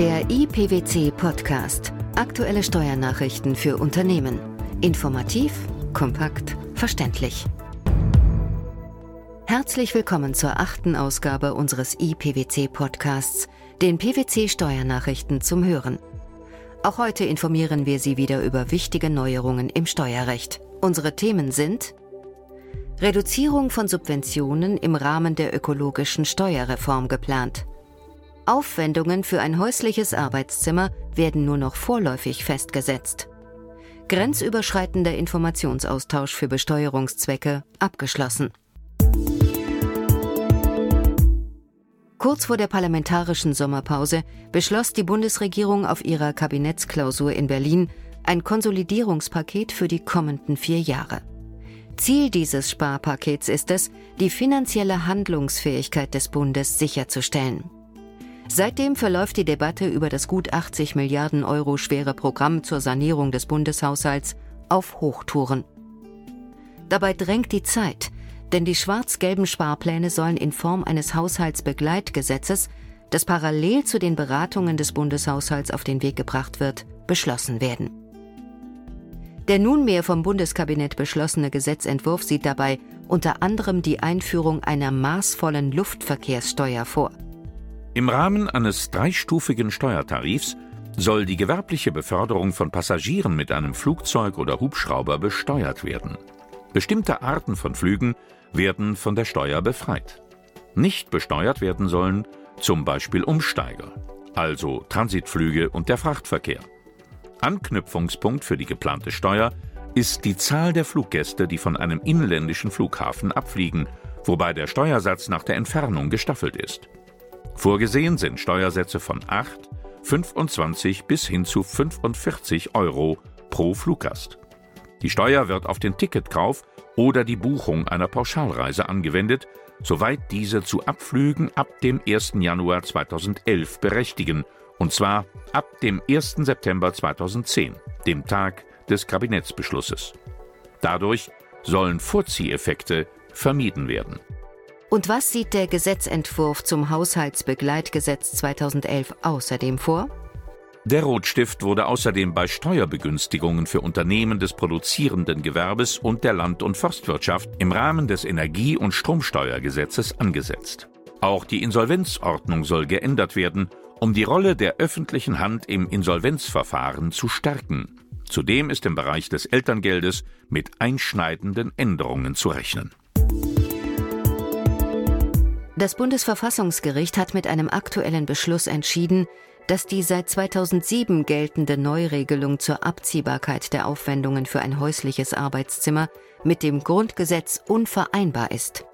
Der IPWC Podcast. Aktuelle Steuernachrichten für Unternehmen. Informativ, kompakt, verständlich. Herzlich willkommen zur achten Ausgabe unseres IPWC Podcasts, den PWC Steuernachrichten zum Hören. Auch heute informieren wir Sie wieder über wichtige Neuerungen im Steuerrecht. Unsere Themen sind Reduzierung von Subventionen im Rahmen der ökologischen Steuerreform geplant. Aufwendungen für ein häusliches Arbeitszimmer werden nur noch vorläufig festgesetzt. Grenzüberschreitender Informationsaustausch für Besteuerungszwecke abgeschlossen. Kurz vor der parlamentarischen Sommerpause beschloss die Bundesregierung auf ihrer Kabinettsklausur in Berlin ein Konsolidierungspaket für die kommenden vier Jahre. Ziel dieses Sparpakets ist es, die finanzielle Handlungsfähigkeit des Bundes sicherzustellen. Seitdem verläuft die Debatte über das gut 80 Milliarden Euro schwere Programm zur Sanierung des Bundeshaushalts auf Hochtouren. Dabei drängt die Zeit, denn die schwarz-gelben Sparpläne sollen in Form eines Haushaltsbegleitgesetzes, das parallel zu den Beratungen des Bundeshaushalts auf den Weg gebracht wird, beschlossen werden. Der nunmehr vom Bundeskabinett beschlossene Gesetzentwurf sieht dabei unter anderem die Einführung einer maßvollen Luftverkehrssteuer vor. Im Rahmen eines dreistufigen Steuertarifs soll die gewerbliche Beförderung von Passagieren mit einem Flugzeug oder Hubschrauber besteuert werden. Bestimmte Arten von Flügen werden von der Steuer befreit. Nicht besteuert werden sollen zum Beispiel Umsteiger, also Transitflüge und der Frachtverkehr. Anknüpfungspunkt für die geplante Steuer ist die Zahl der Fluggäste, die von einem inländischen Flughafen abfliegen, wobei der Steuersatz nach der Entfernung gestaffelt ist. Vorgesehen sind Steuersätze von 8, 25 bis hin zu 45 Euro pro Fluggast. Die Steuer wird auf den Ticketkauf oder die Buchung einer Pauschalreise angewendet, soweit diese zu Abflügen ab dem 1. Januar 2011 berechtigen, und zwar ab dem 1. September 2010, dem Tag des Kabinettsbeschlusses. Dadurch sollen Vorzieheffekte vermieden werden. Und was sieht der Gesetzentwurf zum Haushaltsbegleitgesetz 2011 außerdem vor? Der Rotstift wurde außerdem bei Steuerbegünstigungen für Unternehmen des produzierenden Gewerbes und der Land- und Forstwirtschaft im Rahmen des Energie- und Stromsteuergesetzes angesetzt. Auch die Insolvenzordnung soll geändert werden, um die Rolle der öffentlichen Hand im Insolvenzverfahren zu stärken. Zudem ist im Bereich des Elterngeldes mit einschneidenden Änderungen zu rechnen. Das Bundesverfassungsgericht hat mit einem aktuellen Beschluss entschieden, dass die seit 2007 geltende Neuregelung zur Abziehbarkeit der Aufwendungen für ein häusliches Arbeitszimmer mit dem Grundgesetz unvereinbar ist.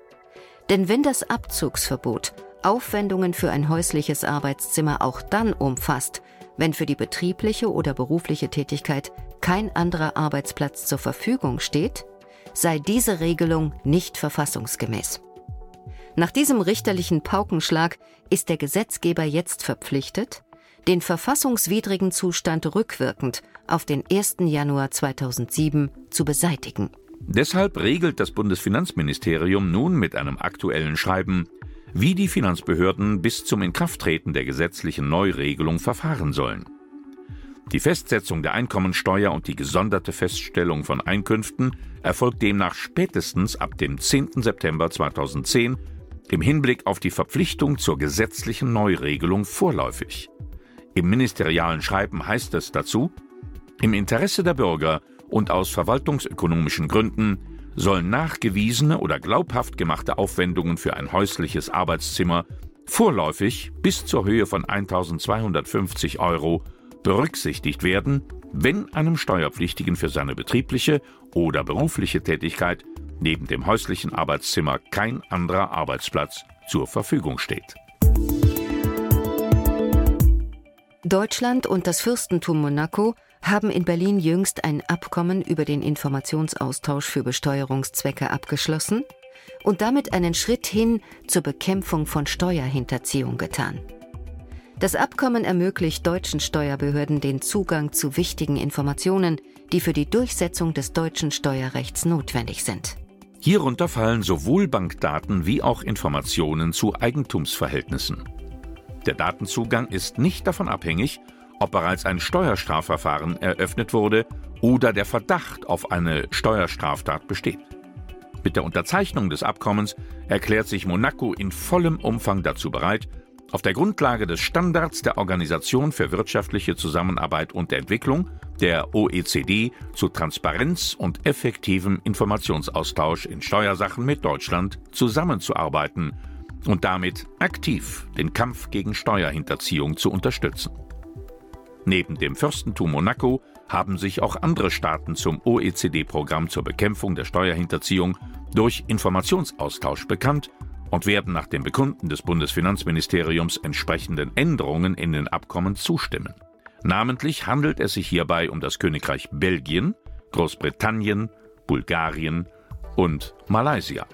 Denn wenn das Abzugsverbot Aufwendungen für ein häusliches Arbeitszimmer auch dann umfasst, wenn für die betriebliche oder berufliche Tätigkeit kein anderer Arbeitsplatz zur Verfügung steht, sei diese Regelung nicht verfassungsgemäß. Nach diesem richterlichen Paukenschlag ist der Gesetzgeber jetzt verpflichtet, den verfassungswidrigen Zustand rückwirkend auf den 1. Januar 2007 zu beseitigen. Deshalb regelt das Bundesfinanzministerium nun mit einem aktuellen Schreiben, wie die Finanzbehörden bis zum Inkrafttreten der gesetzlichen Neuregelung verfahren sollen. Die Festsetzung der Einkommensteuer und die gesonderte Feststellung von Einkünften erfolgt demnach spätestens ab dem 10. September 2010 im Hinblick auf die Verpflichtung zur gesetzlichen Neuregelung vorläufig. Im ministerialen Schreiben heißt es dazu, im Interesse der Bürger und aus verwaltungsökonomischen Gründen sollen nachgewiesene oder glaubhaft gemachte Aufwendungen für ein häusliches Arbeitszimmer vorläufig bis zur Höhe von 1250 Euro berücksichtigt werden, wenn einem Steuerpflichtigen für seine betriebliche oder berufliche Tätigkeit neben dem häuslichen Arbeitszimmer kein anderer Arbeitsplatz zur Verfügung steht. Deutschland und das Fürstentum Monaco haben in Berlin jüngst ein Abkommen über den Informationsaustausch für Besteuerungszwecke abgeschlossen und damit einen Schritt hin zur Bekämpfung von Steuerhinterziehung getan. Das Abkommen ermöglicht deutschen Steuerbehörden den Zugang zu wichtigen Informationen, die für die Durchsetzung des deutschen Steuerrechts notwendig sind. Hierunter fallen sowohl Bankdaten wie auch Informationen zu Eigentumsverhältnissen. Der Datenzugang ist nicht davon abhängig, ob bereits ein Steuerstrafverfahren eröffnet wurde oder der Verdacht auf eine Steuerstraftat besteht. Mit der Unterzeichnung des Abkommens erklärt sich Monaco in vollem Umfang dazu bereit, auf der Grundlage des Standards der Organisation für wirtschaftliche Zusammenarbeit und Entwicklung, der OECD, zu Transparenz und effektivem Informationsaustausch in Steuersachen mit Deutschland zusammenzuarbeiten und damit aktiv den Kampf gegen Steuerhinterziehung zu unterstützen. Neben dem Fürstentum Monaco haben sich auch andere Staaten zum OECD-Programm zur Bekämpfung der Steuerhinterziehung durch Informationsaustausch bekannt und werden nach dem Bekunden des Bundesfinanzministeriums entsprechenden Änderungen in den Abkommen zustimmen. Namentlich handelt es sich hierbei um das Königreich Belgien, Großbritannien, Bulgarien und Malaysia.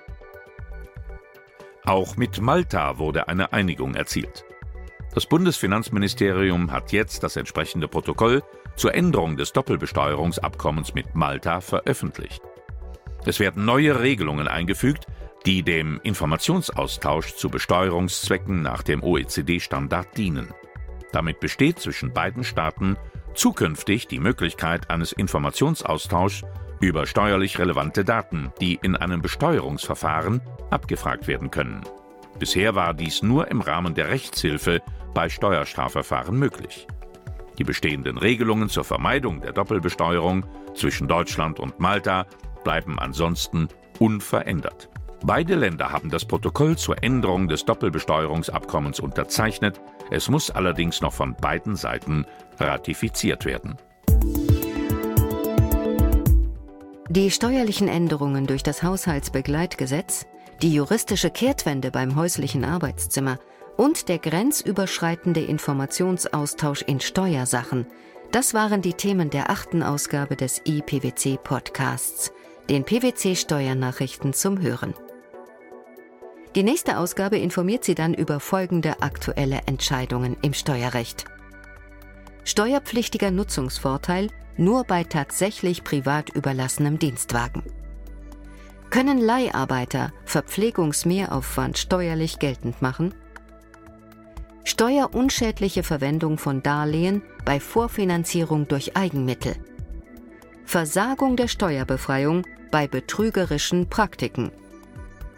Auch mit Malta wurde eine Einigung erzielt. Das Bundesfinanzministerium hat jetzt das entsprechende Protokoll zur Änderung des Doppelbesteuerungsabkommens mit Malta veröffentlicht. Es werden neue Regelungen eingefügt, die dem Informationsaustausch zu Besteuerungszwecken nach dem OECD-Standard dienen. Damit besteht zwischen beiden Staaten zukünftig die Möglichkeit eines Informationsaustauschs über steuerlich relevante Daten, die in einem Besteuerungsverfahren abgefragt werden können. Bisher war dies nur im Rahmen der Rechtshilfe bei Steuerstrafverfahren möglich. Die bestehenden Regelungen zur Vermeidung der Doppelbesteuerung zwischen Deutschland und Malta bleiben ansonsten unverändert. Beide Länder haben das Protokoll zur Änderung des Doppelbesteuerungsabkommens unterzeichnet. Es muss allerdings noch von beiden Seiten ratifiziert werden. Die steuerlichen Änderungen durch das Haushaltsbegleitgesetz, die juristische Kehrtwende beim häuslichen Arbeitszimmer und der grenzüberschreitende Informationsaustausch in Steuersachen, das waren die Themen der achten Ausgabe des IPWC Podcasts, den PWC Steuernachrichten zum Hören. Die nächste Ausgabe informiert Sie dann über folgende aktuelle Entscheidungen im Steuerrecht. Steuerpflichtiger Nutzungsvorteil nur bei tatsächlich privat überlassenem Dienstwagen. Können Leiharbeiter Verpflegungsmehraufwand steuerlich geltend machen? Steuerunschädliche Verwendung von Darlehen bei Vorfinanzierung durch Eigenmittel. Versagung der Steuerbefreiung bei betrügerischen Praktiken.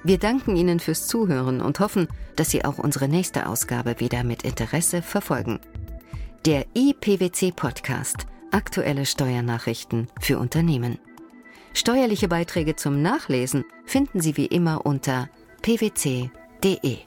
Wir danken Ihnen fürs Zuhören und hoffen, dass Sie auch unsere nächste Ausgabe wieder mit Interesse verfolgen. Der IPWC Podcast Aktuelle Steuernachrichten für Unternehmen. Steuerliche Beiträge zum Nachlesen finden Sie wie immer unter pwc.de.